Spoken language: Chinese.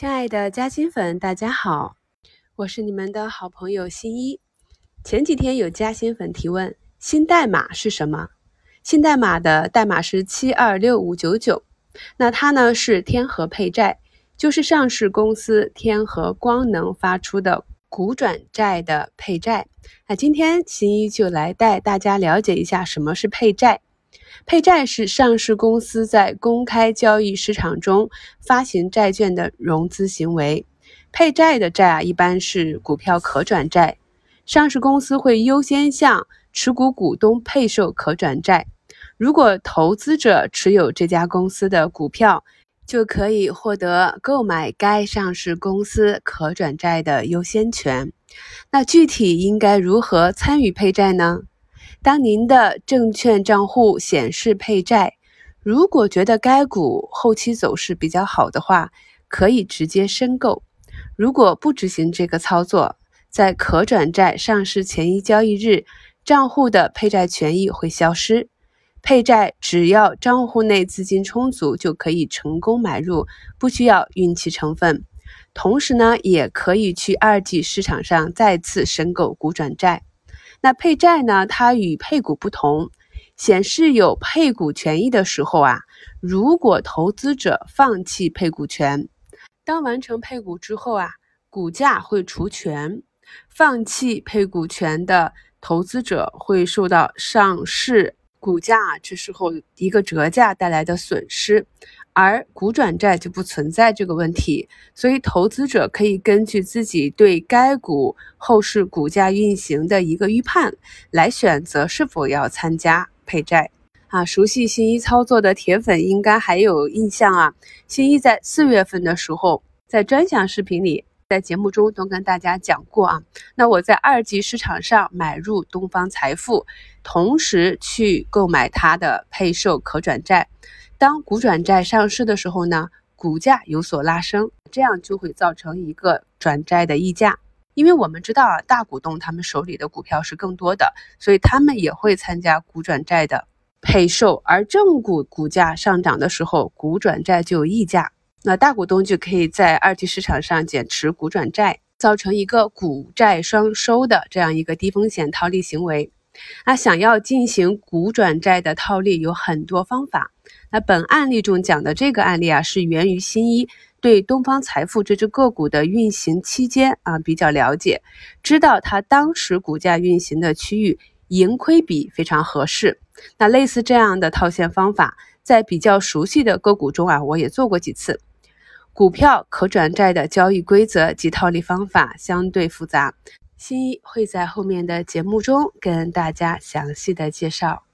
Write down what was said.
亲爱的嘉兴粉，大家好，我是你们的好朋友新一。前几天有嘉兴粉提问：新代码是什么？新代码的代码是七二六五九九。那它呢是天合配债，就是上市公司天合光能发出的股转债的配债。那今天新一就来带大家了解一下什么是配债。配债是上市公司在公开交易市场中发行债券的融资行为。配债的债啊，一般是股票可转债，上市公司会优先向持股股东配售可转债。如果投资者持有这家公司的股票，就可以获得购买该上市公司可转债的优先权。那具体应该如何参与配债呢？当您的证券账户显示配债，如果觉得该股后期走势比较好的话，可以直接申购。如果不执行这个操作，在可转债上市前一交易日，账户的配债权益会消失。配债只要账户内资金充足，就可以成功买入，不需要运气成分。同时呢，也可以去二级市场上再次申购股转债。那配债呢？它与配股不同，显示有配股权益的时候啊，如果投资者放弃配股权，当完成配股之后啊，股价会除权，放弃配股权的投资者会受到上市股价这时候一个折价带来的损失。而股转债就不存在这个问题，所以投资者可以根据自己对该股后市股价运行的一个预判，来选择是否要参加配债。啊，熟悉新一操作的铁粉应该还有印象啊。新一在四月份的时候，在专享视频里，在节目中都跟大家讲过啊。那我在二级市场上买入东方财富，同时去购买它的配售可转债。当股转债上市的时候呢，股价有所拉升，这样就会造成一个转债的溢价。因为我们知道啊，大股东他们手里的股票是更多的，所以他们也会参加股转债的配售。而正股股价上涨的时候，股转债就有溢价，那大股东就可以在二级市场上减持股转债，造成一个股债双收的这样一个低风险套利行为。那想要进行股转债的套利有很多方法。那本案例中讲的这个案例啊，是源于新一对东方财富这只个股的运行期间啊比较了解，知道它当时股价运行的区域盈亏比非常合适。那类似这样的套现方法，在比较熟悉的个股中啊，我也做过几次。股票可转债的交易规则及套利方法相对复杂。新一会在后面的节目中跟大家详细的介绍。